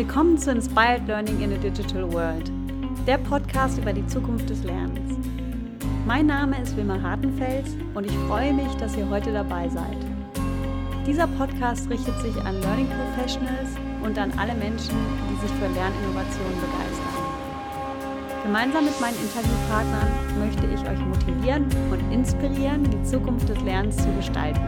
Willkommen zu Inspired Learning in a Digital World, der Podcast über die Zukunft des Lernens. Mein Name ist Wilma Hartenfels und ich freue mich, dass ihr heute dabei seid. Dieser Podcast richtet sich an Learning Professionals und an alle Menschen, die sich für Lerninnovationen begeistern. Gemeinsam mit meinen Interviewpartnern möchte ich euch motivieren und inspirieren, die Zukunft des Lernens zu gestalten.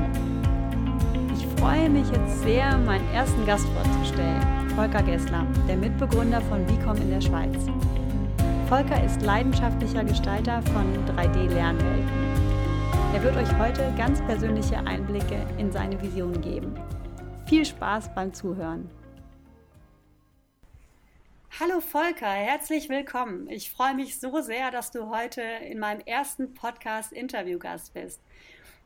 Ich freue mich jetzt sehr, meinen ersten Gast vorzustellen. Volker Gessler, der Mitbegründer von Vicom in der Schweiz. Volker ist leidenschaftlicher Gestalter von 3D-Lernwelten. Er wird euch heute ganz persönliche Einblicke in seine Vision geben. Viel Spaß beim Zuhören. Hallo Volker, herzlich willkommen. Ich freue mich so sehr, dass du heute in meinem ersten Podcast Interviewgast bist.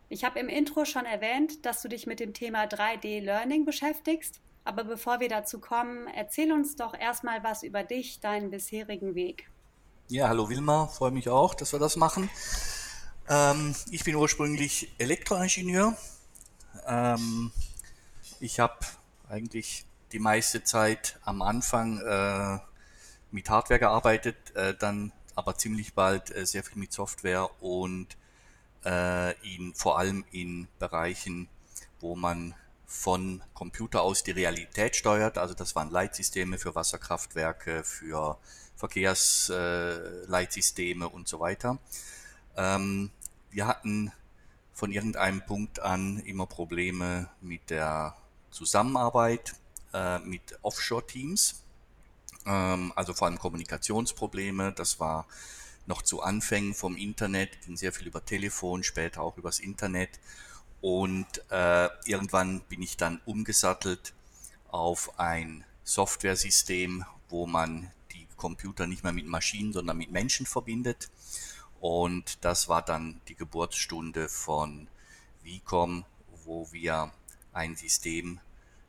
Ich habe im Intro schon erwähnt, dass du dich mit dem Thema 3D-Learning beschäftigst aber bevor wir dazu kommen, erzähl uns doch erstmal was über dich, deinen bisherigen Weg. Ja, hallo Wilma, freue mich auch, dass wir das machen. Ähm, ich bin ursprünglich Elektroingenieur. Ähm, ich habe eigentlich die meiste Zeit am Anfang äh, mit Hardware gearbeitet, äh, dann aber ziemlich bald äh, sehr viel mit Software und äh, in, vor allem in Bereichen, wo man von Computer aus die Realität steuert. Also das waren Leitsysteme für Wasserkraftwerke, für Verkehrsleitsysteme äh, und so weiter. Ähm, wir hatten von irgendeinem Punkt an immer Probleme mit der Zusammenarbeit äh, mit Offshore-Teams, ähm, also vor allem Kommunikationsprobleme. Das war noch zu Anfängen vom Internet, ging sehr viel über Telefon, später auch übers Internet. Und äh, irgendwann bin ich dann umgesattelt auf ein Softwaresystem, wo man die Computer nicht mehr mit Maschinen, sondern mit Menschen verbindet. Und das war dann die Geburtsstunde von Vicom, wo wir ein System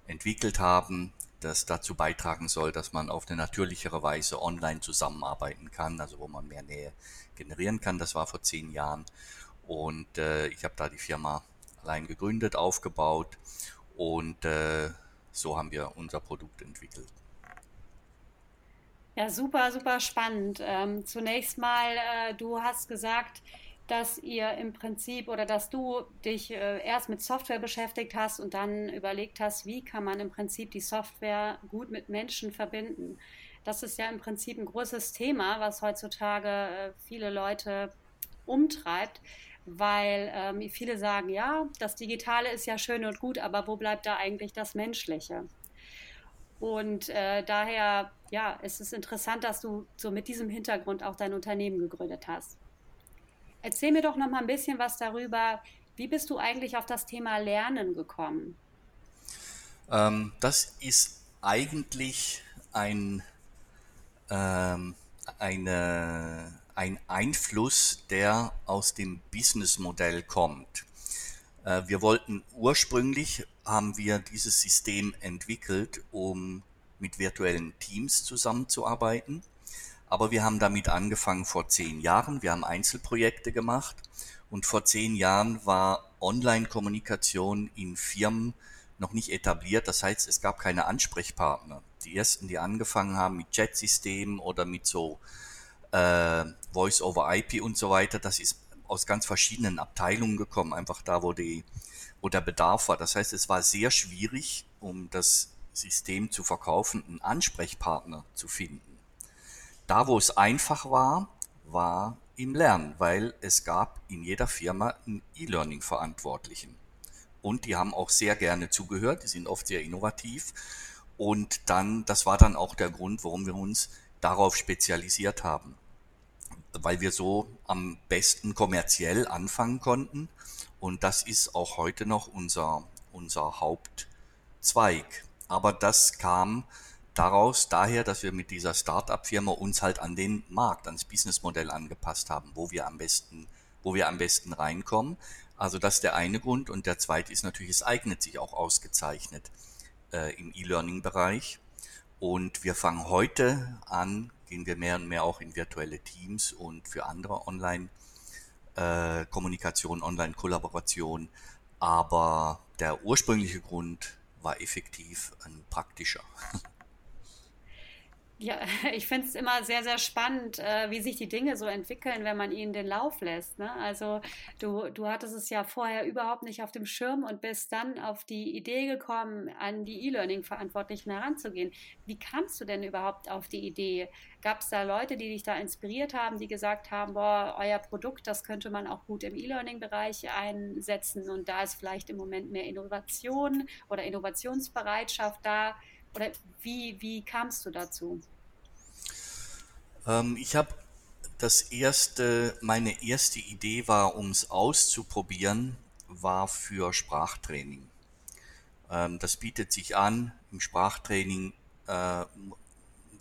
entwickelt haben, das dazu beitragen soll, dass man auf eine natürlichere Weise online zusammenarbeiten kann, also wo man mehr Nähe generieren kann. Das war vor zehn Jahren. Und äh, ich habe da die Firma allein gegründet, aufgebaut und äh, so haben wir unser Produkt entwickelt. Ja, super, super spannend. Ähm, zunächst mal, äh, du hast gesagt, dass ihr im Prinzip oder dass du dich äh, erst mit Software beschäftigt hast und dann überlegt hast, wie kann man im Prinzip die Software gut mit Menschen verbinden. Das ist ja im Prinzip ein großes Thema, was heutzutage äh, viele Leute umtreibt weil ähm, viele sagen, ja, das Digitale ist ja schön und gut, aber wo bleibt da eigentlich das Menschliche? Und äh, daher, ja, es ist interessant, dass du so mit diesem Hintergrund auch dein Unternehmen gegründet hast. Erzähl mir doch noch mal ein bisschen was darüber. Wie bist du eigentlich auf das Thema Lernen gekommen? Ähm, das ist eigentlich ein, ähm, eine, ein Einfluss, der aus dem Businessmodell kommt. Äh, wir wollten ursprünglich, haben wir dieses System entwickelt, um mit virtuellen Teams zusammenzuarbeiten. Aber wir haben damit angefangen vor zehn Jahren. Wir haben Einzelprojekte gemacht. Und vor zehn Jahren war Online-Kommunikation in Firmen noch nicht etabliert. Das heißt, es gab keine Ansprechpartner. Die ersten, die angefangen haben mit Chat-Systemen oder mit so äh, Voice over IP und so weiter, das ist aus ganz verschiedenen Abteilungen gekommen, einfach da, wo die, wo der Bedarf war. Das heißt, es war sehr schwierig, um das System zu verkaufen, einen Ansprechpartner zu finden. Da, wo es einfach war, war im Lernen, weil es gab in jeder Firma einen E-Learning-Verantwortlichen. Und die haben auch sehr gerne zugehört, die sind oft sehr innovativ. Und dann, das war dann auch der Grund, warum wir uns darauf spezialisiert haben, weil wir so am besten kommerziell anfangen konnten. Und das ist auch heute noch unser, unser Hauptzweig. Aber das kam daraus daher, dass wir mit dieser Start-up-Firma uns halt an den Markt, ans Businessmodell angepasst haben, wo wir am besten, wo wir am besten reinkommen. Also das ist der eine Grund. Und der zweite ist natürlich, es eignet sich auch ausgezeichnet äh, im E-Learning-Bereich. Und wir fangen heute an, gehen wir mehr und mehr auch in virtuelle Teams und für andere Online-Kommunikation, äh, Online-Kollaboration. Aber der ursprüngliche Grund war effektiv ein praktischer. Ja, ich finde es immer sehr, sehr spannend, äh, wie sich die Dinge so entwickeln, wenn man ihnen den Lauf lässt. Ne? Also du, du hattest es ja vorher überhaupt nicht auf dem Schirm und bist dann auf die Idee gekommen, an die E-Learning-Verantwortlichen heranzugehen. Wie kamst du denn überhaupt auf die Idee? Gab es da Leute, die dich da inspiriert haben, die gesagt haben, boah, euer Produkt, das könnte man auch gut im E-Learning-Bereich einsetzen und da ist vielleicht im Moment mehr Innovation oder Innovationsbereitschaft da? Oder wie, wie kamst du dazu? Ähm, ich habe das erste, meine erste Idee war, um es auszuprobieren, war für Sprachtraining. Ähm, das bietet sich an im Sprachtraining, äh,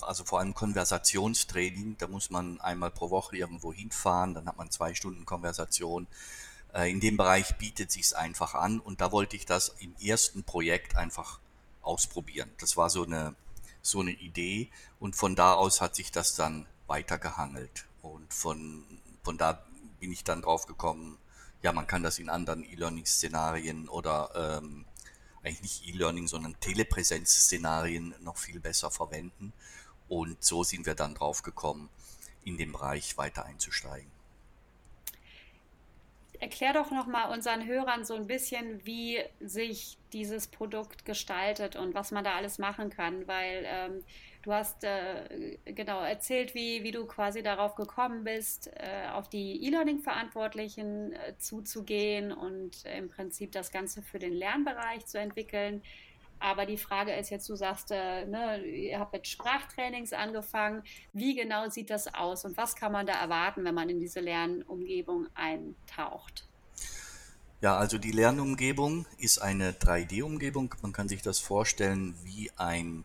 also vor allem Konversationstraining. Da muss man einmal pro Woche irgendwo hinfahren, dann hat man zwei Stunden Konversation. Äh, in dem Bereich bietet sich es einfach an und da wollte ich das im ersten Projekt einfach ausprobieren. Das war so eine, so eine Idee und von da aus hat sich das dann weitergehangelt. Und von, von da bin ich dann drauf gekommen, ja, man kann das in anderen E-Learning-Szenarien oder ähm, eigentlich nicht E-Learning, sondern Telepräsenz-Szenarien noch viel besser verwenden. Und so sind wir dann drauf gekommen, in den Bereich weiter einzusteigen erklär doch noch mal unseren Hörern so ein bisschen, wie sich dieses Produkt gestaltet und was man da alles machen kann, weil ähm, du hast äh, genau erzählt, wie, wie du quasi darauf gekommen bist, äh, auf die E-Learning-Verantwortlichen äh, zuzugehen und im Prinzip das Ganze für den Lernbereich zu entwickeln. Aber die Frage ist jetzt, du sagst, äh, ne, ihr habt mit Sprachtrainings angefangen. Wie genau sieht das aus und was kann man da erwarten, wenn man in diese Lernumgebung eintaucht? Ja, also die Lernumgebung ist eine 3D-Umgebung. Man kann sich das vorstellen wie ein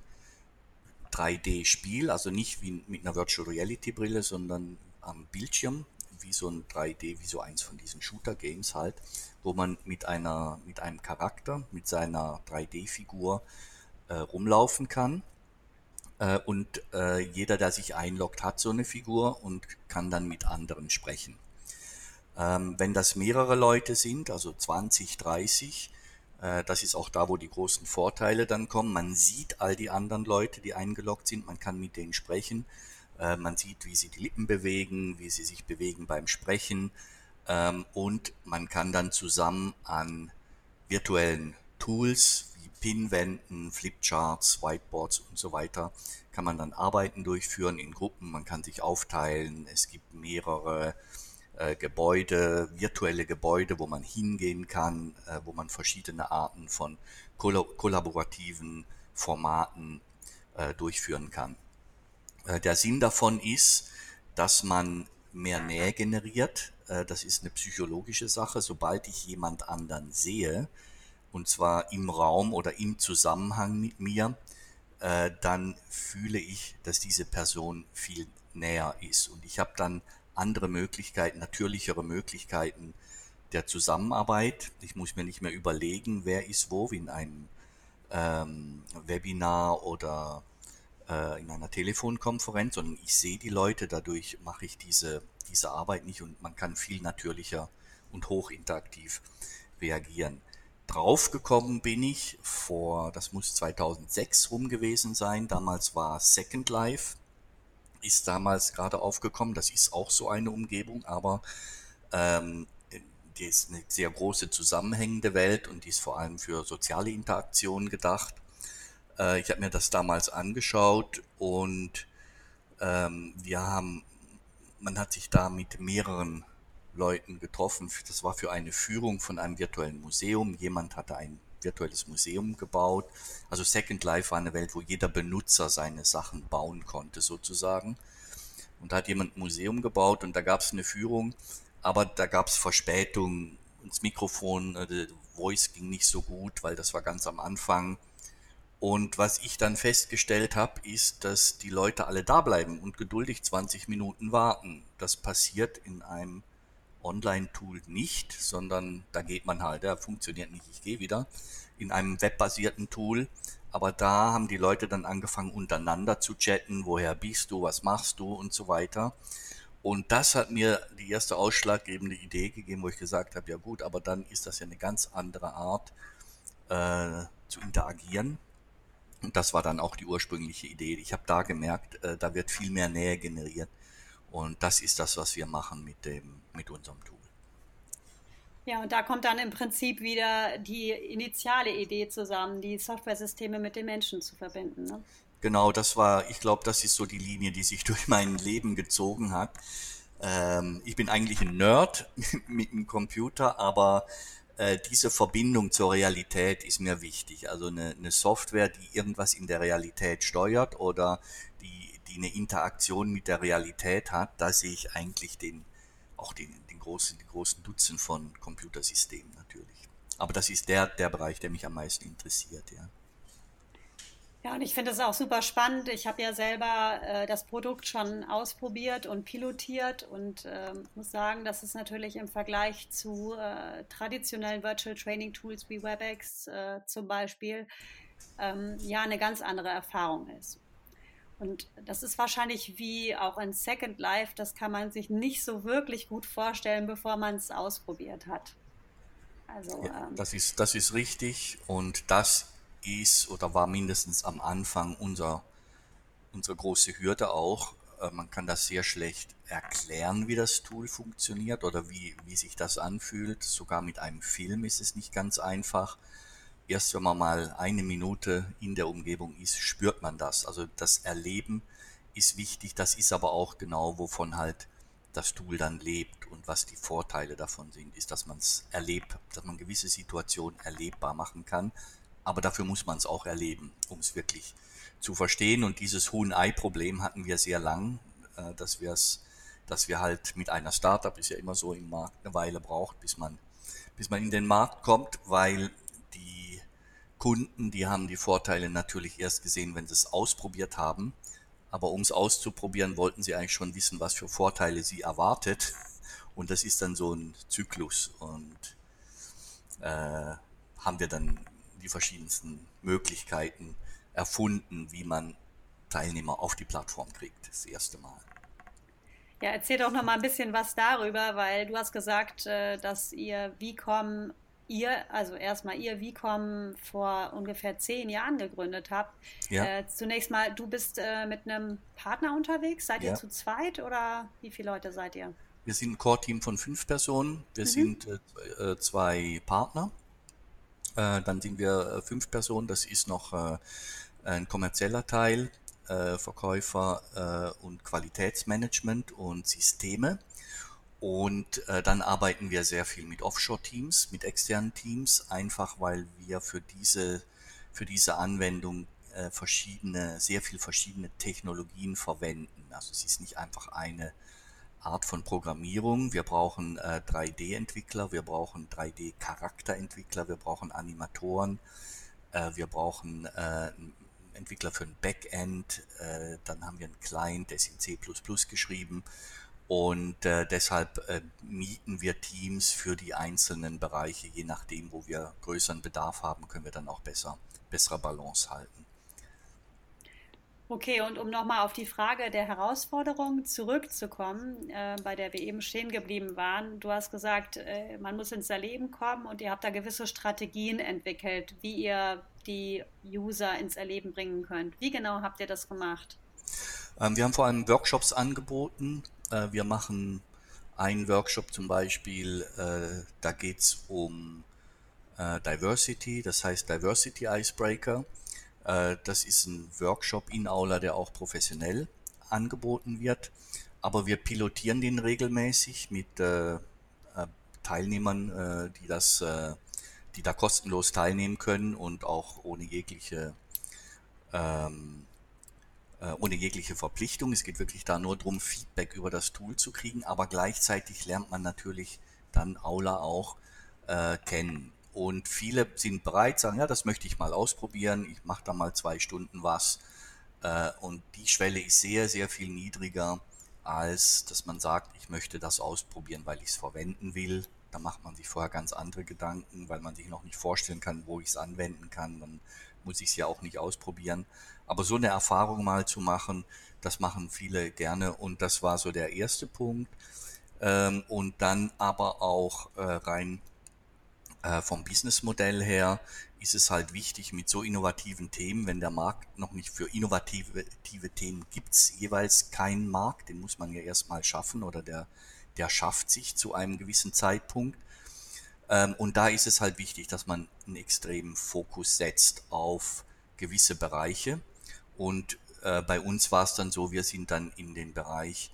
3D-Spiel, also nicht wie mit einer Virtual Reality-Brille, sondern am Bildschirm, wie so ein 3D, wie so eins von diesen Shooter-Games halt wo man mit einer, mit einem Charakter, mit seiner 3D-Figur äh, rumlaufen kann. Äh, und äh, jeder, der sich einloggt, hat so eine Figur und kann dann mit anderen sprechen. Ähm, wenn das mehrere Leute sind, also 20, 30, äh, das ist auch da, wo die großen Vorteile dann kommen. Man sieht all die anderen Leute, die eingeloggt sind, man kann mit denen sprechen. Äh, man sieht, wie sie die Lippen bewegen, wie sie sich bewegen beim Sprechen. Ähm, und man kann dann zusammen an virtuellen Tools wie Pinwänden, Flipcharts, Whiteboards und so weiter, kann man dann Arbeiten durchführen in Gruppen. Man kann sich aufteilen. Es gibt mehrere äh, Gebäude, virtuelle Gebäude, wo man hingehen kann, äh, wo man verschiedene Arten von koll kollaborativen Formaten äh, durchführen kann. Äh, der Sinn davon ist, dass man mehr Nähe generiert. Äh, das ist eine psychologische Sache. Sobald ich jemand anderen sehe, und zwar im Raum oder im Zusammenhang mit mir, dann fühle ich, dass diese Person viel näher ist. Und ich habe dann andere Möglichkeiten, natürlichere Möglichkeiten der Zusammenarbeit. Ich muss mir nicht mehr überlegen, wer ist wo, in einem ähm, Webinar oder äh, in einer Telefonkonferenz, sondern ich sehe die Leute, dadurch mache ich diese, diese Arbeit nicht und man kann viel natürlicher und hochinteraktiv reagieren. Draufgekommen bin ich vor, das muss 2006 rum gewesen sein, damals war Second Life, ist damals gerade aufgekommen, das ist auch so eine Umgebung, aber ähm, die ist eine sehr große zusammenhängende Welt und die ist vor allem für soziale Interaktionen gedacht. Äh, ich habe mir das damals angeschaut und ähm, wir haben, man hat sich da mit mehreren Leuten getroffen. Das war für eine Führung von einem virtuellen Museum. Jemand hatte ein virtuelles Museum gebaut. Also Second Life war eine Welt, wo jeder Benutzer seine Sachen bauen konnte, sozusagen. Und da hat jemand ein Museum gebaut und da gab es eine Führung, aber da gab es Verspätungen. Das Mikrofon, äh, Voice ging nicht so gut, weil das war ganz am Anfang. Und was ich dann festgestellt habe, ist, dass die Leute alle da bleiben und geduldig 20 Minuten warten. Das passiert in einem Online-Tool nicht, sondern da geht man halt, der funktioniert nicht, ich gehe wieder. In einem webbasierten Tool, aber da haben die Leute dann angefangen untereinander zu chatten, woher bist du, was machst du und so weiter. Und das hat mir die erste ausschlaggebende Idee gegeben, wo ich gesagt habe, ja gut, aber dann ist das ja eine ganz andere Art äh, zu interagieren Und das war dann auch die ursprüngliche Idee. Ich habe da gemerkt, äh, da wird viel mehr Nähe generiert. Und das ist das, was wir machen mit, dem, mit unserem Tool. Ja, und da kommt dann im Prinzip wieder die initiale Idee zusammen, die Softwaresysteme mit den Menschen zu verbinden. Ne? Genau, das war, ich glaube, das ist so die Linie, die sich durch mein Leben gezogen hat. Ähm, ich bin eigentlich ein Nerd mit dem Computer, aber äh, diese Verbindung zur Realität ist mir wichtig. Also eine, eine, Software, die irgendwas in der Realität steuert oder die, eine Interaktion mit der Realität hat, da sehe ich eigentlich den, auch den, den großen, die großen Dutzend von Computersystemen natürlich. Aber das ist der, der Bereich, der mich am meisten interessiert, ja. Ja, und ich finde es auch super spannend. Ich habe ja selber äh, das Produkt schon ausprobiert und pilotiert und äh, muss sagen, dass es natürlich im Vergleich zu äh, traditionellen Virtual Training Tools wie WebEx äh, zum Beispiel ähm, ja eine ganz andere Erfahrung ist. Und das ist wahrscheinlich wie auch in Second Life, das kann man sich nicht so wirklich gut vorstellen, bevor man es ausprobiert hat. Also, ja, ähm, das, ist, das ist richtig und das ist oder war mindestens am Anfang unser, unsere große Hürde auch. Äh, man kann das sehr schlecht erklären, wie das Tool funktioniert oder wie, wie sich das anfühlt. Sogar mit einem Film ist es nicht ganz einfach. Erst wenn man mal eine Minute in der Umgebung ist, spürt man das. Also das Erleben ist wichtig. Das ist aber auch genau, wovon halt das Tool dann lebt und was die Vorteile davon sind, ist, dass man es erlebt, dass man gewisse Situationen erlebbar machen kann, aber dafür muss man es auch erleben, um es wirklich zu verstehen. Und dieses Huhn-Ei-Problem hatten wir sehr lang, äh, dass wir es, dass wir halt mit einer Startup, ist ja immer so im Markt, eine Weile braucht, bis man, bis man in den Markt kommt, weil Kunden, die haben die Vorteile natürlich erst gesehen, wenn sie es ausprobiert haben. Aber um es auszuprobieren, wollten sie eigentlich schon wissen, was für Vorteile sie erwartet. Und das ist dann so ein Zyklus. Und äh, haben wir dann die verschiedensten Möglichkeiten erfunden, wie man Teilnehmer auf die Plattform kriegt, das erste Mal. Ja, erzähl doch noch mal ein bisschen was darüber, weil du hast gesagt, äh, dass ihr Vicom, ihr, also erstmal ihr Vicom vor ungefähr zehn Jahren gegründet habt. Ja. Äh, zunächst mal, du bist äh, mit einem Partner unterwegs. Seid ja. ihr zu zweit oder wie viele Leute seid ihr? Wir sind ein Core-Team von fünf Personen. Wir mhm. sind äh, zwei Partner äh, dann sind wir äh, fünf Personen, das ist noch äh, ein kommerzieller Teil, Verkäufer und Qualitätsmanagement und Systeme. Und äh, dann arbeiten wir sehr viel mit Offshore-Teams, mit externen Teams, einfach weil wir für diese, für diese Anwendung äh, verschiedene, sehr viel verschiedene Technologien verwenden. Also es ist nicht einfach eine Art von Programmierung. Wir brauchen äh, 3D-Entwickler, wir brauchen 3D-Charakterentwickler, wir brauchen Animatoren, äh, wir brauchen äh, Entwickler für ein Backend, äh, dann haben wir einen Client, der ist in C++ geschrieben und äh, deshalb äh, mieten wir Teams für die einzelnen Bereiche, je nachdem, wo wir größeren Bedarf haben, können wir dann auch besser, bessere Balance halten. Okay, und um nochmal auf die Frage der Herausforderung zurückzukommen, äh, bei der wir eben stehen geblieben waren. Du hast gesagt, äh, man muss ins Erleben kommen und ihr habt da gewisse Strategien entwickelt, wie ihr die User ins Erleben bringen könnt. Wie genau habt ihr das gemacht? Ähm, wir haben vor allem Workshops angeboten. Äh, wir machen einen Workshop zum Beispiel, äh, da geht es um äh, Diversity, das heißt Diversity Icebreaker. Äh, das ist ein Workshop in Aula, der auch professionell angeboten wird. Aber wir pilotieren den regelmäßig mit äh, äh Teilnehmern, die das, die da kostenlos teilnehmen können und auch ohne jegliche ähm, äh, ohne jegliche Verpflichtung. Es geht wirklich da nur darum, Feedback über das Tool zu kriegen, aber gleichzeitig lernt man natürlich dann Aula auch äh, kennen. Und viele sind bereit, sagen, ja, das möchte ich mal ausprobieren, ich mache da mal zwei Stunden was. Äh, und die Schwelle ist sehr, sehr viel niedriger, als dass man sagt, ich möchte das ausprobieren, weil ich es verwenden will. Da macht man sich vorher ganz andere Gedanken, weil man sich noch nicht vorstellen kann, wo ich es anwenden kann. Dann muss ich es ja auch nicht ausprobieren. Aber so eine Erfahrung mal zu machen, das machen viele gerne. Und das war so der erste Punkt. Ähm, und dann aber auch äh, rein äh, vom Businessmodell her ist es halt wichtig mit so innovativen Themen, wenn der Markt noch nicht für innovative Themen gibt es jeweils keinen Markt, den muss man ja erstmal schaffen oder der, der schafft sich zu einem gewissen Zeitpunkt. Ähm, und da ist es halt wichtig, dass man einen extremen Fokus setzt auf gewisse Bereiche. Und äh, bei uns war es dann so, wir sind dann in den Bereich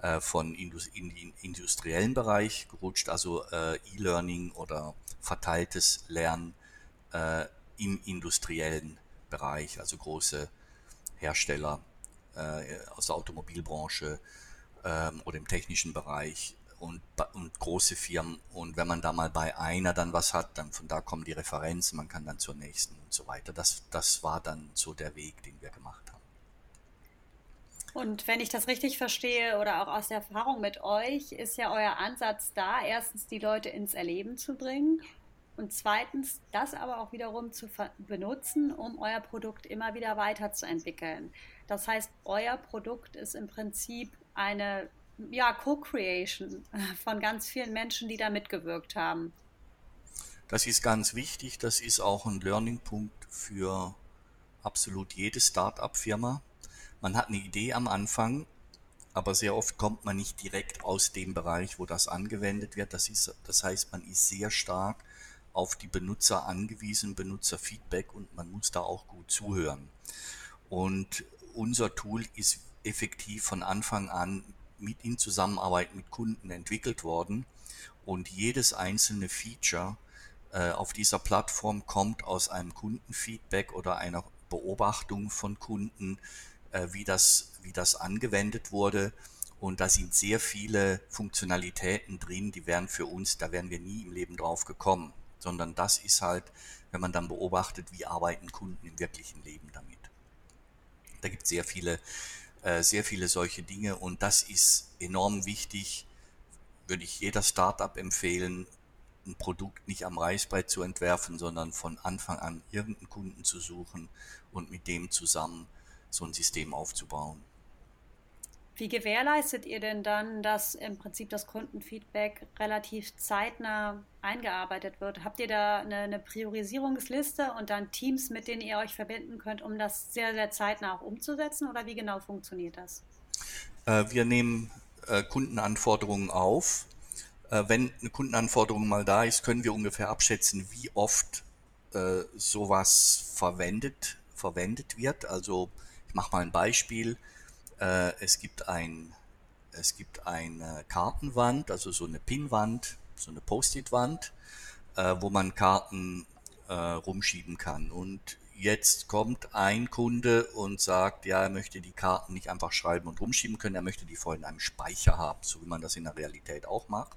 äh, von Indus in den industriellen Bereich gerutscht, also äh, E-Learning oder verteiltes Lernen äh, im industriellen Bereich, also große Hersteller äh, aus der Automobilbranche ähm, oder im technischen Bereich und, und große Firmen. Und wenn man da mal bei einer dann was hat, dann von da kommen die Referenzen, man kann dann zur nächsten und so weiter. Das, das war dann so der Weg, den wir gemacht haben. Und wenn ich das richtig verstehe oder auch aus der Erfahrung mit euch, ist ja euer Ansatz da, erstens die Leute ins Erleben zu bringen und zweitens das aber auch wiederum zu benutzen, um euer Produkt immer wieder weiterzuentwickeln. Das heißt, euer Produkt ist im Prinzip eine ja, Co-Creation von ganz vielen Menschen, die da mitgewirkt haben. Das ist ganz wichtig. Das ist auch ein Learning-Punkt für absolut jede Start-up-Firma. Man hat eine Idee am Anfang, aber sehr oft kommt man nicht direkt aus dem Bereich, wo das angewendet wird. Das, ist, das heißt, man ist sehr stark auf die Benutzer angewiesen, Benutzerfeedback und man muss da auch gut zuhören. Und unser Tool ist effektiv von Anfang an mit in Zusammenarbeit mit Kunden entwickelt worden und jedes einzelne Feature äh, auf dieser Plattform kommt aus einem Kundenfeedback oder einer Beobachtung von Kunden, äh, wie, das, wie das angewendet wurde. Und da sind sehr viele Funktionalitäten drin, die wären für uns, da wären wir nie im Leben drauf gekommen, sondern das ist halt, wenn man dann beobachtet, wie arbeiten Kunden im wirklichen Leben damit. Da gibt es sehr viele sehr viele solche Dinge und das ist enorm wichtig, würde ich jeder Startup empfehlen, ein Produkt nicht am Reißbrett zu entwerfen, sondern von Anfang an irgendeinen Kunden zu suchen und mit dem zusammen so ein System aufzubauen. Wie gewährleistet ihr denn dann, dass im Prinzip das Kundenfeedback relativ zeitnah eingearbeitet wird? Habt ihr da eine, eine, Priorisierungsliste und dann Teams, mit denen ihr euch verbinden könnt, um das sehr, sehr zeitnah auch umzusetzen? Oder wie genau funktioniert das? Äh, wir nehmen äh, Kundenanforderungen auf. Äh, wenn eine Kundenanforderung mal da ist, können wir ungefähr abschätzen, wie oft sowas verwendet, verwendet wird. Also ich mache mal ein Beispiel äh, es gibt ein, es gibt eine Kartenwand, also so eine Pinwand, so eine Post-it-Wand, äh, wo man Karten äh, rumschieben kann. Und jetzt kommt ein Kunde und sagt, ja, er möchte die Karten nicht einfach schreiben und rumschieben können, er möchte die voll in einem Speicher haben, so wie man das in der Realität auch macht.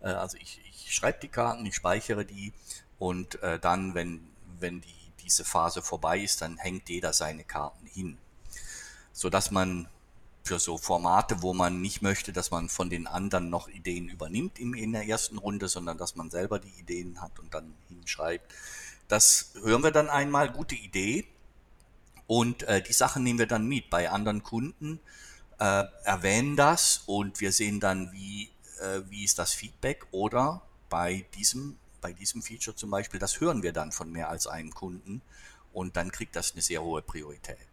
Äh, also ich, ich schreibe die Karten, ich speichere die und äh, dann, wenn, wenn die, diese Phase vorbei ist, dann hängt jeder seine Karten hin so dass man für so Formate, wo man nicht möchte, dass man von den anderen noch Ideen übernimmt in, der ersten Runde, sondern dass man selber die Ideen hat und dann hinschreibt. Das hören wir dann einmal, gute Idee. Und äh, die Sachen nehmen wir dann mit bei anderen Kunden, äh, erwähnen das und wir sehen dann, wie, äh, wie ist das Feedback oder bei diesem, bei diesem Feature zum Beispiel, das hören wir dann von mehr als einem Kunden und dann kriegt das eine sehr hohe Priorität.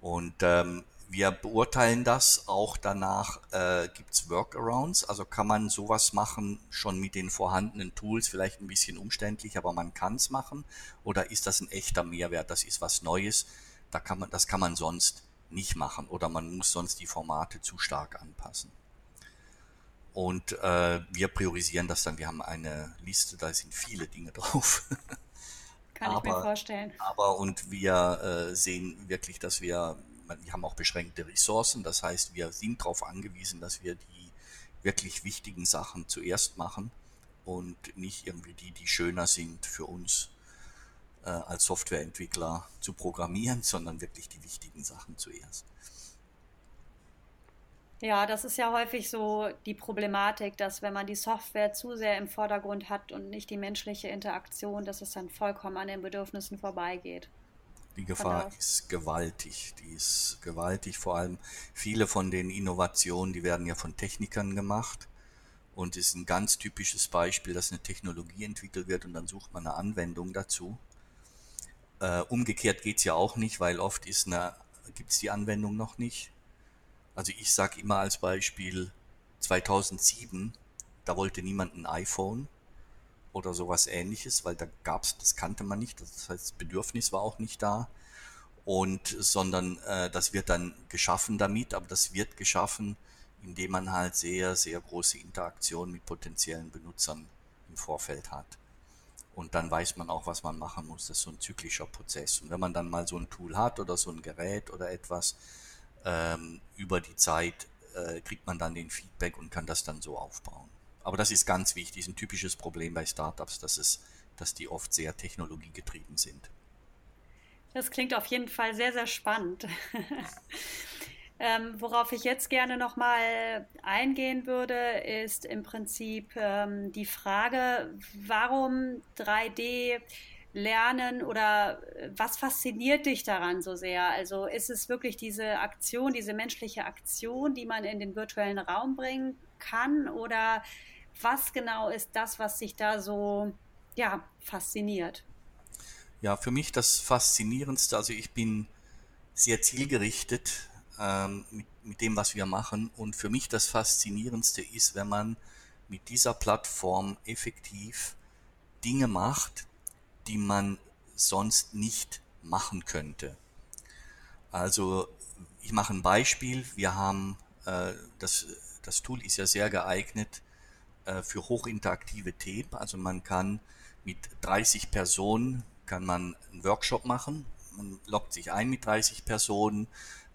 Und ähm, wir beurteilen das auch danach, äh, gibt es Workarounds, also kann man sowas machen, schon mit den vorhandenen Tools, vielleicht ein bisschen umständlich, aber man kann es machen. Oder ist das ein echter Mehrwert, das ist was Neues, da kann man, das kann man sonst nicht machen oder man muss sonst die Formate zu stark anpassen. Und äh, wir priorisieren das dann, wir haben eine Liste, da sind viele Dinge drauf. Kann aber, ich mir vorstellen. Aber und wir äh, sehen wirklich, dass wir, wir haben auch beschränkte Ressourcen, das heißt, wir sind darauf angewiesen, dass wir die wirklich wichtigen Sachen zuerst machen und nicht irgendwie die, die schöner sind für uns äh, als Softwareentwickler zu programmieren, sondern wirklich die wichtigen Sachen zuerst. Ja, das ist ja häufig so die Problematik, dass wenn man die Software zu sehr im Vordergrund hat und nicht die menschliche Interaktion, dass es dann vollkommen an den Bedürfnissen vorbeigeht. Die Gefahr ist gewaltig. Die ist gewaltig. Vor allem viele von den Innovationen, die werden ja von Technikern gemacht. Und es ist ein ganz typisches Beispiel, dass eine Technologie entwickelt wird und dann sucht man eine Anwendung dazu. Äh, umgekehrt geht es ja auch nicht, weil oft gibt es die Anwendung noch nicht. Also ich sage immer als Beispiel 2007, da wollte niemand ein iPhone oder sowas ähnliches, weil da gab es, das kannte man nicht, das heißt, das Bedürfnis war auch nicht da. Und sondern äh, das wird dann geschaffen damit, aber das wird geschaffen, indem man halt sehr, sehr große Interaktion mit potenziellen Benutzern im Vorfeld hat. Und dann weiß man auch, was man machen muss. Das ist so ein zyklischer Prozess. Und wenn man dann mal so ein Tool hat oder so ein Gerät oder etwas, ähm, über die Zeit äh, kriegt man dann den Feedback und kann das dann so aufbauen. Aber das ist ganz wichtig, ist ein typisches Problem bei Startups, dass, es, dass die oft sehr technologiegetrieben sind. Das klingt auf jeden Fall sehr, sehr spannend. Ähm, worauf ich jetzt gerne nochmal eingehen würde, ist im Prinzip ähm, die Frage, warum 3D lernen oder äh, was fasziniert dich daran so sehr? Also ist es wirklich diese Aktion, diese menschliche Aktion, die man in den virtuellen Raum bringen kann oder was genau ist das, was sich da so ja, fasziniert? Ja, für mich das Faszinierendste, also ich bin sehr zielgerichtet ähm, mit, mit dem, was wir machen. Und für mich das Faszinierendste ist, wenn man mit dieser Plattform effektiv Dinge macht, die man sonst nicht machen könnte. Also ich mache ein Beispiel. Wir haben äh, das, das Tool ist ja sehr geeignet äh, für hochinteraktive Themen. Also man kann mit 30 Personen kann man einen Workshop machen. Man loggt sich ein mit 30 Personen.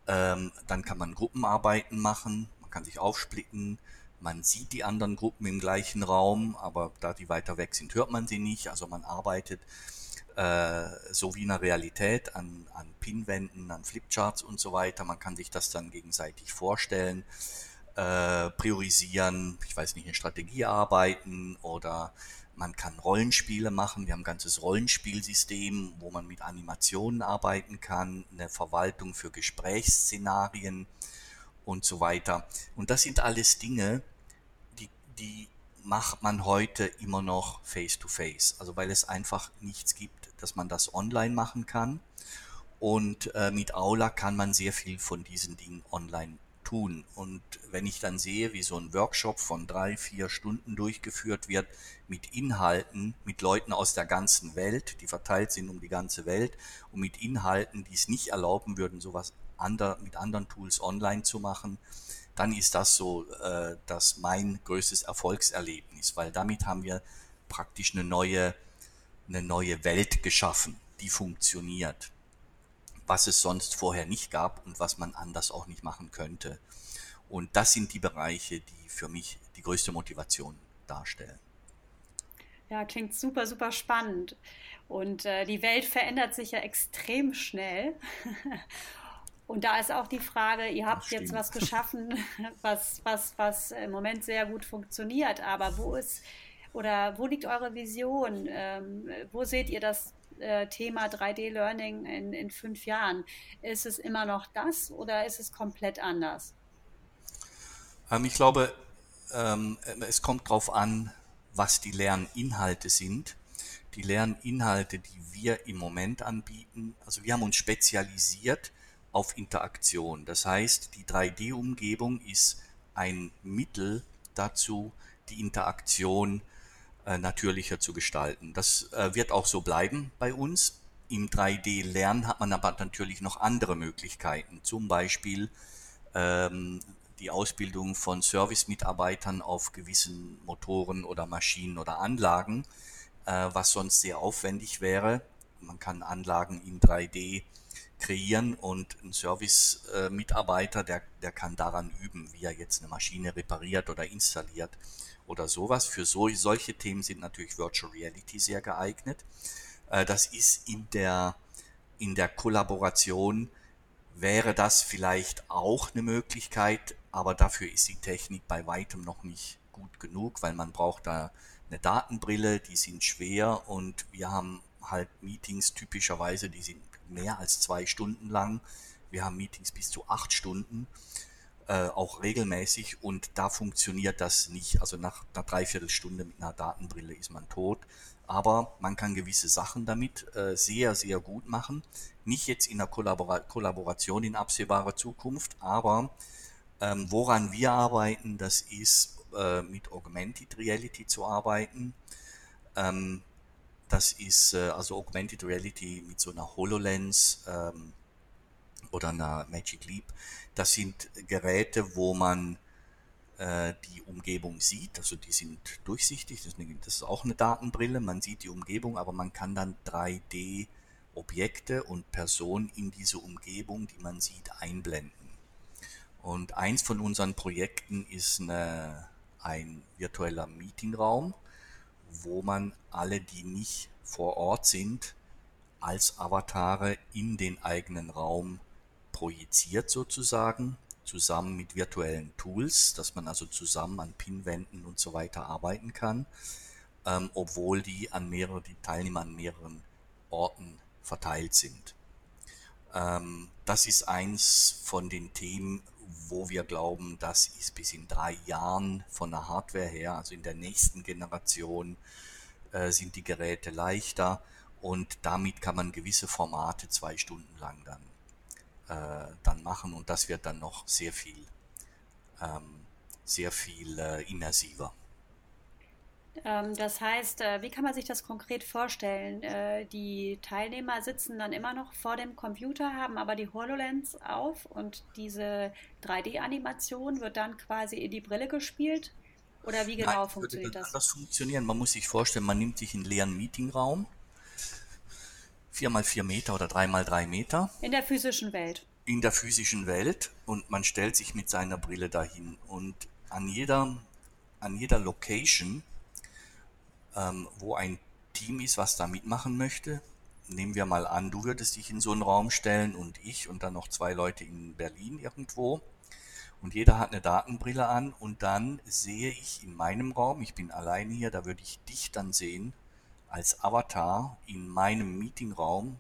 Ähm, dann kann man Gruppenarbeiten machen, man kann sich aufsplitten, man sieht die anderen Gruppen im gleichen Raum, aber da die weiter weg sind, hört man sie nicht. Also man arbeitet äh, so wie in der Realität an, an Pinwänden, an Flipcharts und so weiter. Man kann sich das dann gegenseitig vorstellen, äh, priorisieren, ich weiß nicht, eine Strategie arbeiten oder man kann Rollenspiele machen. Wir haben ein ganzes Rollenspielsystem, wo man mit Animationen arbeiten kann, eine Verwaltung für Gesprächsszenarien und so weiter. Und das sind alles Dinge, die, macht man heute immer noch face-to-face. -face. Also weil es einfach nichts gibt, dass man das online machen kann. Und äh, mit Aula kann man sehr viel von diesen Dingen online tun. Und wenn ich dann sehe, wie so ein Workshop von drei, vier Stunden durchgeführt wird mit Inhalten, mit Leuten aus der ganzen Welt, die verteilt sind um die ganze Welt und mit Inhalten, die es nicht erlauben würden, sowas ander, mit anderen Tools online zu machen, dann ist das so äh, das mein größtes Erfolgserlebnis, weil damit haben wir praktisch eine neue, eine neue Welt geschaffen, die funktioniert was es sonst vorher nicht gab und was man anders auch nicht machen könnte. Und das sind die Bereiche, die für mich die größte Motivation darstellen. Ja, klingt super, super spannend. Und äh, die Welt verändert sich ja extrem schnell. Und da ist auch die Frage, ihr habt jetzt was geschaffen, was, was, was im Moment sehr gut funktioniert, aber wo ist oder wo liegt eure Vision? Ähm, wo seht ihr das äh, Thema 3D-Learning in, in fünf Jahren? Ist es immer noch das oder ist es komplett anders? Ähm, ich glaube, ähm, es kommt darauf an, was die Lerninhalte sind. Die Lerninhalte, die wir im Moment anbieten, also wir haben uns spezialisiert auf Interaktion. Das heißt, die 3D-Umgebung ist ein Mittel dazu, die Interaktion äh, natürlicher zu gestalten. Das äh, wird auch so bleiben bei uns. Im 3D-Lernen hat man aber natürlich noch andere Möglichkeiten, zum Beispiel ähm, die Ausbildung von Service-Mitarbeitern auf gewissen Motoren oder Maschinen oder Anlagen, äh, was sonst sehr aufwendig wäre. Man kann Anlagen in 3D kreieren und ein Service-Mitarbeiter, der, der kann daran üben, wie er jetzt eine Maschine repariert oder installiert oder sowas. Für so, solche Themen sind natürlich Virtual Reality sehr geeignet. Äh, das ist in der, in der Kollaboration wäre das vielleicht auch eine Möglichkeit, aber dafür ist die Technik bei weitem noch nicht gut genug, weil man braucht da eine Datenbrille, die sind schwer und wir haben halt Meetings typischerweise, die sind mehr als zwei Stunden lang. Wir haben Meetings bis zu acht Stunden äh, auch regelmäßig und da funktioniert das nicht. Also nach einer Dreiviertelstunde mit einer Datenbrille ist man tot. Aber man kann gewisse Sachen damit äh, sehr, sehr gut machen. Nicht jetzt in der Kollabora Kollaboration in absehbarer Zukunft, aber ähm, woran wir arbeiten, das ist äh, mit Augmented Reality zu arbeiten. Ähm, das ist äh, also Augmented Reality mit so einer HoloLens ähm, oder einer Magic Leap. Das sind Geräte, wo man äh, die Umgebung sieht. Also die sind durchsichtig. Das ist, das ist auch eine Datenbrille. Man sieht die Umgebung, aber man kann dann 3D Objekte und Personen in diese Umgebung, die man sieht, einblenden. Und eins von unseren Projekten ist eine, ein virtueller Meetingraum, wo man alle, die nicht vor Ort sind, als Avatare in den eigenen Raum projiziert sozusagen, zusammen mit virtuellen Tools, dass man also zusammen an Pinwänden und so weiter arbeiten kann, ähm, obwohl die an mehrere, die Teilnehmer an mehreren Orten verteilt sind. Ähm, das ist eins von den Themen, wo wir glauben, das ist bis in drei Jahren von der Hardware her, also in der nächsten Generation, äh, sind die Geräte leichter und damit kann man gewisse Formate zwei Stunden lang dann äh, dann machen und das wird dann noch sehr viel, ähm, sehr viel äh, immersiver. Ähm, das heißt, äh, wie kann man sich das konkret vorstellen? Äh, die Teilnehmer sitzen dann immer noch vor dem Computer, haben aber die HoloLens auf und diese 3D-Animation wird dann quasi in die Brille gespielt? Oder wie genau Nein, funktioniert das? Das funktionieren. Man muss sich vorstellen, man nimmt sich einen leeren Meetingraum, vier mal vier Meter oder drei mal drei Meter. In der physischen Welt. In der physischen Welt und man stellt sich mit seiner Brille dahin und an jeder, an jeder Location, ähm, wo ein Team ist, was da mitmachen möchte, nehmen wir mal an, du würdest dich in so einen Raum stellen und ich und dann noch zwei Leute in Berlin irgendwo. Und jeder hat eine Datenbrille an und dann sehe ich in meinem Raum, ich bin alleine hier, da würde ich dich dann sehen als Avatar in meinem Meetingraum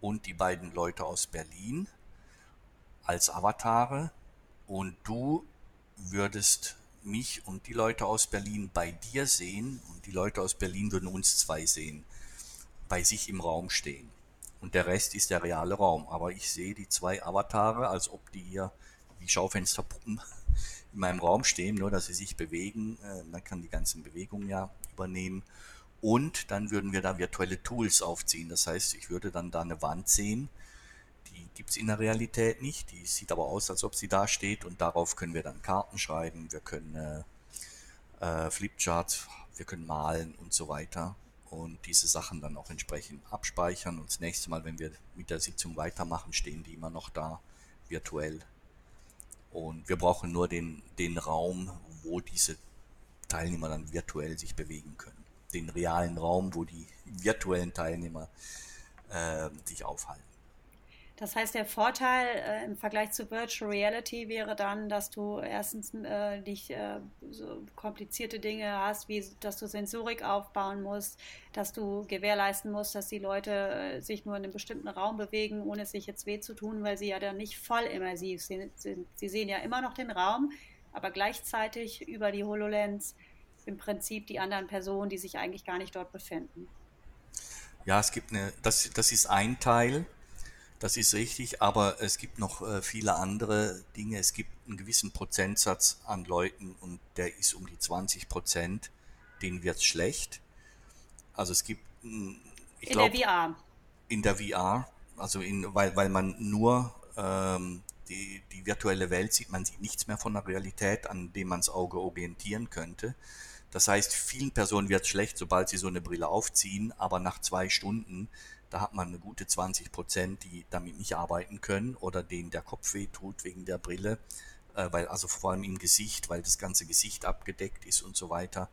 und die beiden Leute aus Berlin als Avatare. Und du würdest mich und die Leute aus Berlin bei dir sehen und die Leute aus Berlin würden uns zwei sehen, bei sich im Raum stehen. Und der Rest ist der reale Raum. Aber ich sehe die zwei Avatare, als ob die hier wie Schaufensterpuppen in meinem Raum stehen, nur dass sie sich bewegen. Äh, man kann die ganzen Bewegungen ja übernehmen. Und dann würden wir da virtuelle Tools aufziehen. Das heißt, ich würde dann da eine Wand sehen. Die gibt es in der Realität nicht. Die sieht aber aus, als ob sie da steht. Und darauf können wir dann Karten schreiben. Wir können äh, äh, Flipcharts, wir können malen und so weiter. Und diese Sachen dann auch entsprechend abspeichern. Und das nächste Mal, wenn wir mit der Sitzung weitermachen, stehen die immer noch da virtuell. Und wir brauchen nur den, den Raum, wo diese Teilnehmer dann virtuell sich bewegen können den realen Raum, wo die virtuellen Teilnehmer äh, sich aufhalten. Das heißt, der Vorteil äh, im Vergleich zu Virtual Reality wäre dann, dass du erstens äh, nicht äh, so komplizierte Dinge hast, wie dass du Sensorik aufbauen musst, dass du gewährleisten musst, dass die Leute äh, sich nur in einem bestimmten Raum bewegen, ohne sich jetzt weh zu tun, weil sie ja dann nicht voll immersiv sind. Sie sehen ja immer noch den Raum, aber gleichzeitig über die HoloLens im Prinzip die anderen Personen, die sich eigentlich gar nicht dort befinden. Ja, es gibt eine, das, das ist ein Teil, das ist richtig, aber es gibt noch äh, viele andere Dinge. Es gibt einen gewissen Prozentsatz an Leuten und der ist um die 20 Prozent, denen wird es schlecht. Also es gibt, ich glaube. In der VR. In der VR, also in, weil, weil man nur ähm, die, die virtuelle Welt sieht, man sieht nichts mehr von der Realität, an dem man das Auge orientieren könnte. Das heißt, vielen Personen wird es schlecht, sobald sie so eine Brille aufziehen, aber nach zwei Stunden, da hat man eine gute 20 Prozent, die damit nicht arbeiten können oder denen der Kopf weh tut wegen der Brille, äh, weil also vor allem im Gesicht, weil das ganze Gesicht abgedeckt ist und so weiter.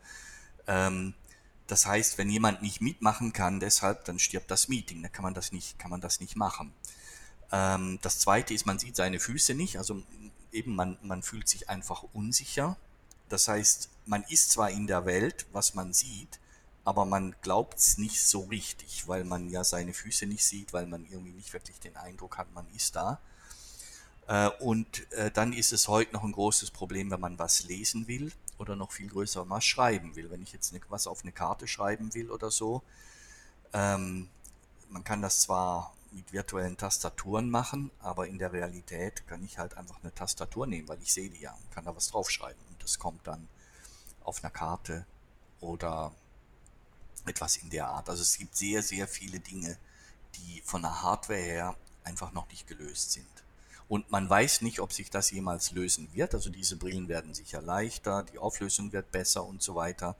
Ähm, das heißt, wenn jemand nicht mitmachen kann, deshalb, dann stirbt das Meeting, dann kann man das nicht, kann man das nicht machen. Ähm, das zweite ist, man sieht seine Füße nicht, also eben man, man fühlt sich einfach unsicher das heißt, man ist zwar in der Welt, was man sieht, aber man glaubt es nicht so richtig, weil man ja seine Füße nicht sieht, weil man irgendwie nicht wirklich den Eindruck hat, man ist da. Äh, und äh, dann ist es heute noch ein großes Problem, wenn man was lesen will oder noch viel größer was schreiben will. Wenn ich jetzt was auf eine Karte schreiben will oder so, ähm, man kann das zwar mit virtuellen Tastaturen machen, aber in der Realität kann ich halt einfach eine Tastatur nehmen, weil ich sehe die ja und kann da was draufschreiben. Und das kommt dann auf einer Karte oder etwas in der Art. Also es gibt sehr, sehr viele Dinge, die von der Hardware her einfach noch nicht gelöst sind. Und man weiß nicht, ob sich das jemals lösen wird. Also diese Brillen werden sicher leichter, die Auflösung wird besser und so weiter.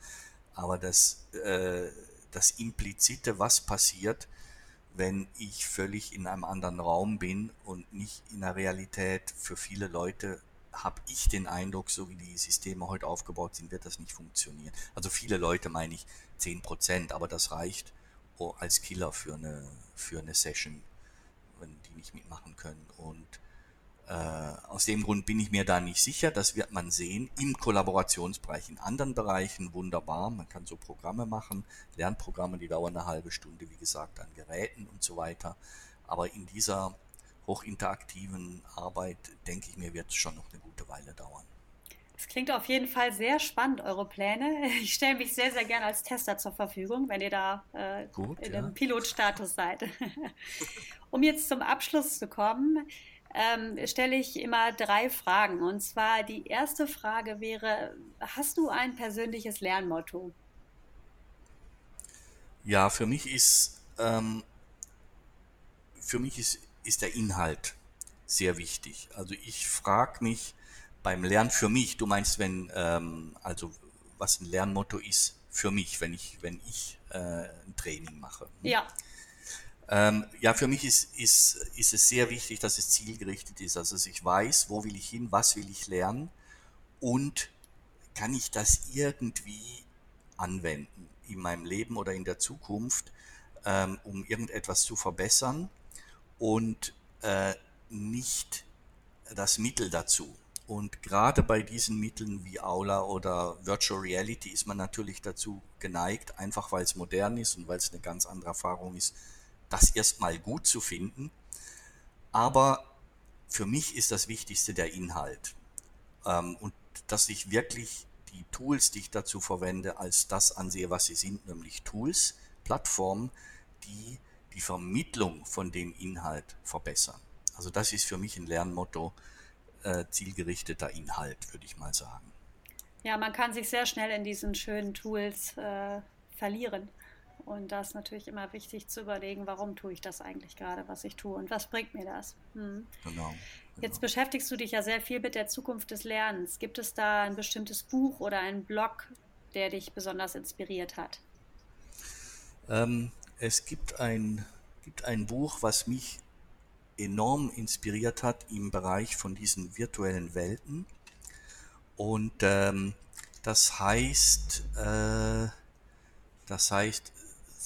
Aber das, äh, das implizite, was passiert, wenn ich völlig in einem anderen Raum bin und nicht in der Realität für viele Leute habe ich den Eindruck, so wie die Systeme heute aufgebaut sind, wird das nicht funktionieren. Also viele Leute meine ich 10 Prozent, aber das reicht als Killer für eine, für eine Session, wenn die nicht mitmachen können. Und äh, aus dem Grund bin ich mir da nicht sicher. Das wird man sehen im Kollaborationsbereich. In anderen Bereichen wunderbar. Man kann so Programme machen, Lernprogramme, die dauern eine halbe Stunde, wie gesagt, an Geräten und so weiter. Aber in dieser hochinteraktiven Arbeit, denke ich mir, wird es schon noch eine gute Weile dauern. Es klingt auf jeden Fall sehr spannend, eure Pläne. Ich stelle mich sehr, sehr gerne als Tester zur Verfügung, wenn ihr da äh, Gut, in ja. einem Pilotstatus seid. um jetzt zum Abschluss zu kommen, ähm, stelle ich immer drei Fragen. Und zwar die erste Frage wäre, hast du ein persönliches Lernmotto? Ja, für mich ist, ähm, für mich ist, ist der Inhalt sehr wichtig. Also ich frage mich beim Lernen für mich, du meinst, wenn, ähm, also was ein Lernmotto ist für mich, wenn ich, wenn ich äh, ein Training mache. Hm? Ja. Ähm, ja, für mich ist, ist, ist es sehr wichtig, dass es zielgerichtet ist. Also, dass ich weiß, wo will ich hin, was will ich lernen und kann ich das irgendwie anwenden in meinem Leben oder in der Zukunft, ähm, um irgendetwas zu verbessern und äh, nicht das Mittel dazu. Und gerade bei diesen Mitteln wie Aula oder Virtual Reality ist man natürlich dazu geneigt, einfach weil es modern ist und weil es eine ganz andere Erfahrung ist, das erstmal gut zu finden. Aber für mich ist das Wichtigste der Inhalt. Ähm, und dass ich wirklich die Tools, die ich dazu verwende, als das ansehe, was sie sind, nämlich Tools, Plattformen, die die Vermittlung von dem Inhalt verbessern. Also das ist für mich ein Lernmotto, äh, zielgerichteter Inhalt, würde ich mal sagen. Ja, man kann sich sehr schnell in diesen schönen Tools äh, verlieren. Und da ist natürlich immer wichtig zu überlegen, warum tue ich das eigentlich gerade, was ich tue und was bringt mir das. Hm. Genau, genau. Jetzt beschäftigst du dich ja sehr viel mit der Zukunft des Lernens. Gibt es da ein bestimmtes Buch oder einen Blog, der dich besonders inspiriert hat? Ähm, es gibt ein, gibt ein Buch, was mich enorm inspiriert hat im Bereich von diesen virtuellen Welten. Und ähm, das heißt, äh, das heißt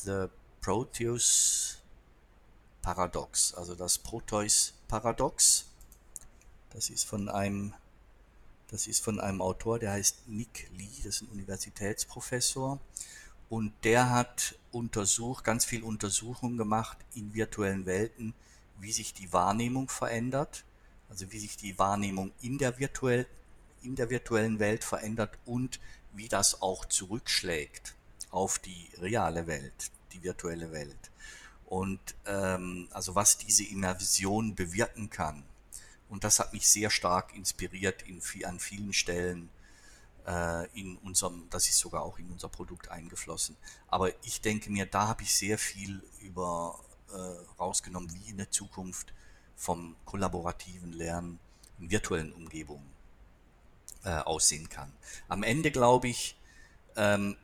The Proteus Paradox, also das Proteus Paradox. Das ist von einem, das ist von einem Autor, der heißt Nick Lee, das ist ein Universitätsprofessor. Und der hat untersucht, ganz viel Untersuchungen gemacht in virtuellen Welten, wie sich die Wahrnehmung verändert, also wie sich die Wahrnehmung in der, virtuell, in der virtuellen Welt verändert und wie das auch zurückschlägt auf die reale Welt, die virtuelle Welt. Und ähm, also was diese Immersion bewirken kann. Und das hat mich sehr stark inspiriert in, an vielen Stellen in unserem, das ist sogar auch in unser Produkt eingeflossen. Aber ich denke mir, da habe ich sehr viel über äh, rausgenommen, wie in der Zukunft vom kollaborativen Lernen in virtuellen Umgebungen äh, aussehen kann. Am Ende glaube ich, ähm,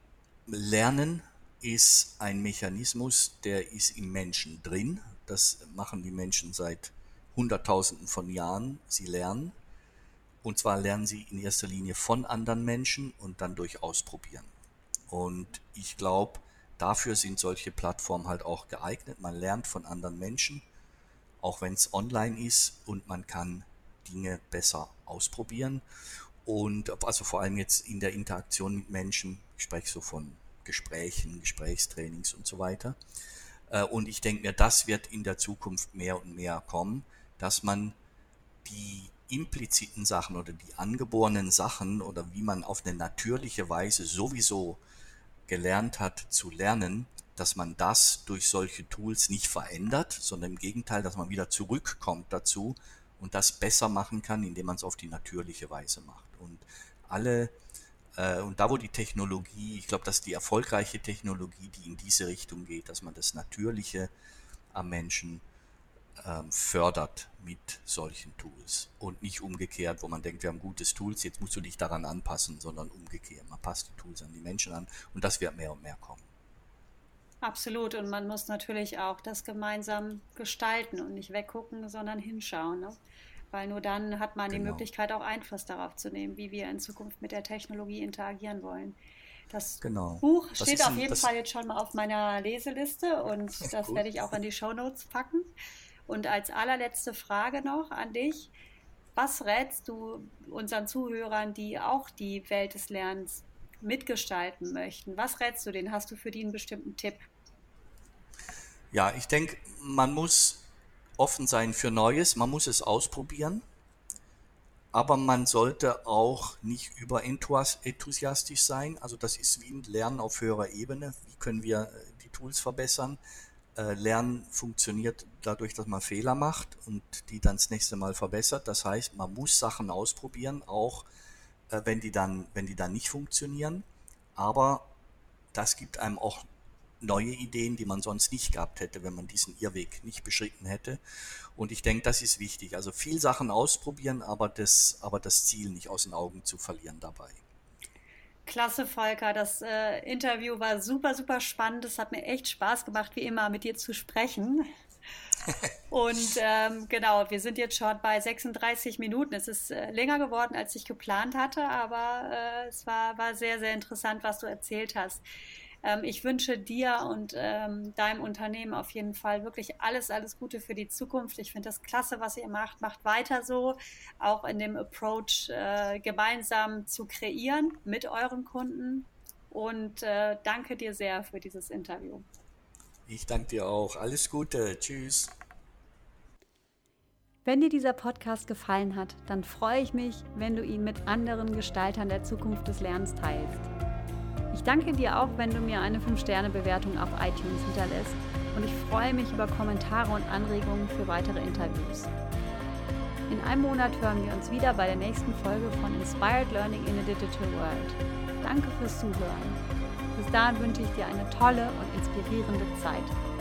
Lernen ist ein Mechanismus, der ist im Menschen drin. Das machen die Menschen seit Hunderttausenden von Jahren. Sie lernen. Und zwar lernen sie in erster Linie von anderen Menschen und dann durch Ausprobieren. Und ich glaube, dafür sind solche Plattformen halt auch geeignet. Man lernt von anderen Menschen, auch wenn es online ist und man kann Dinge besser ausprobieren. Und also vor allem jetzt in der Interaktion mit Menschen, ich spreche so von Gesprächen, Gesprächstrainings und so weiter. Äh, und ich denke mir, das wird in der Zukunft mehr und mehr kommen, dass man die impliziten Sachen oder die angeborenen Sachen oder wie man auf eine natürliche Weise sowieso gelernt hat zu lernen, dass man das durch solche Tools nicht verändert, sondern im Gegenteil, dass man wieder zurückkommt dazu und das besser machen kann, indem man es auf die natürliche Weise macht. Und alle, äh, und da wo die Technologie, ich glaube, dass die erfolgreiche Technologie, die in diese Richtung geht, dass man das Natürliche am Menschen ähm, fördert mit solchen Tools und nicht umgekehrt, wo man denkt, wir haben gutes Tools, jetzt musst du dich daran anpassen, sondern umgekehrt. Man passt die Tools an die Menschen an und das wird mehr und mehr kommen. Absolut. Und man muss natürlich auch das gemeinsam gestalten und nicht weggucken, sondern hinschauen. Ne? Weil nur dann hat man genau. die Möglichkeit, auch Einfluss darauf zu nehmen, wie wir in Zukunft mit der Technologie interagieren wollen. Das genau. Buch das steht auf jeden Fall jetzt schon mal auf meiner Leseliste und das werde ich auch in die Show Notes packen. Und als allerletzte Frage noch an dich. Was rätst du unseren Zuhörern, die auch die Welt des Lernens mitgestalten möchten? Was rätst du denen? Hast du für die einen bestimmten Tipp? Ja, ich denke, man muss offen sein für Neues, man muss es ausprobieren, aber man sollte auch nicht überenthusiastisch sein. Also das ist wie ein Lernen auf höherer Ebene. Wie können wir äh, die Tools verbessern? Äh, Lernen funktioniert dadurch, dass man Fehler macht und die dann das nächste Mal verbessert. Das heißt, man muss Sachen ausprobieren, auch äh, wenn die dann, wenn die dann nicht funktionieren. Aber das gibt einem auch neue Ideen, die man sonst nicht gehabt hätte, wenn man diesen Irrweg nicht beschritten hätte. Und ich denke, das ist wichtig. Also viel Sachen ausprobieren, aber das, aber das Ziel nicht aus den Augen zu verlieren dabei. Klasse, Volker. Das äh, Interview war super, super spannend. Es hat mir echt Spaß gemacht, wie immer, mit dir zu sprechen. Und ähm, genau, wir sind jetzt schon bei 36 Minuten. Es ist äh, länger geworden, als ich geplant hatte, aber äh, es war, war sehr, sehr interessant, was du erzählt hast. Ähm, ich wünsche dir und ähm, deinem Unternehmen auf jeden Fall wirklich alles, alles Gute für die Zukunft. Ich finde das klasse, was ihr macht. Macht weiter so, auch in dem Approach äh, gemeinsam zu kreieren mit euren Kunden. Und äh, danke dir sehr für dieses Interview. Ich danke dir auch. Alles Gute. Tschüss. Wenn dir dieser Podcast gefallen hat, dann freue ich mich, wenn du ihn mit anderen Gestaltern der Zukunft des Lernens teilst. Ich danke dir auch, wenn du mir eine 5-Sterne-Bewertung auf iTunes hinterlässt und ich freue mich über Kommentare und Anregungen für weitere Interviews. In einem Monat hören wir uns wieder bei der nächsten Folge von Inspired Learning in a Digital World. Danke fürs Zuhören. Bis dahin wünsche ich dir eine tolle und inspirierende Zeit.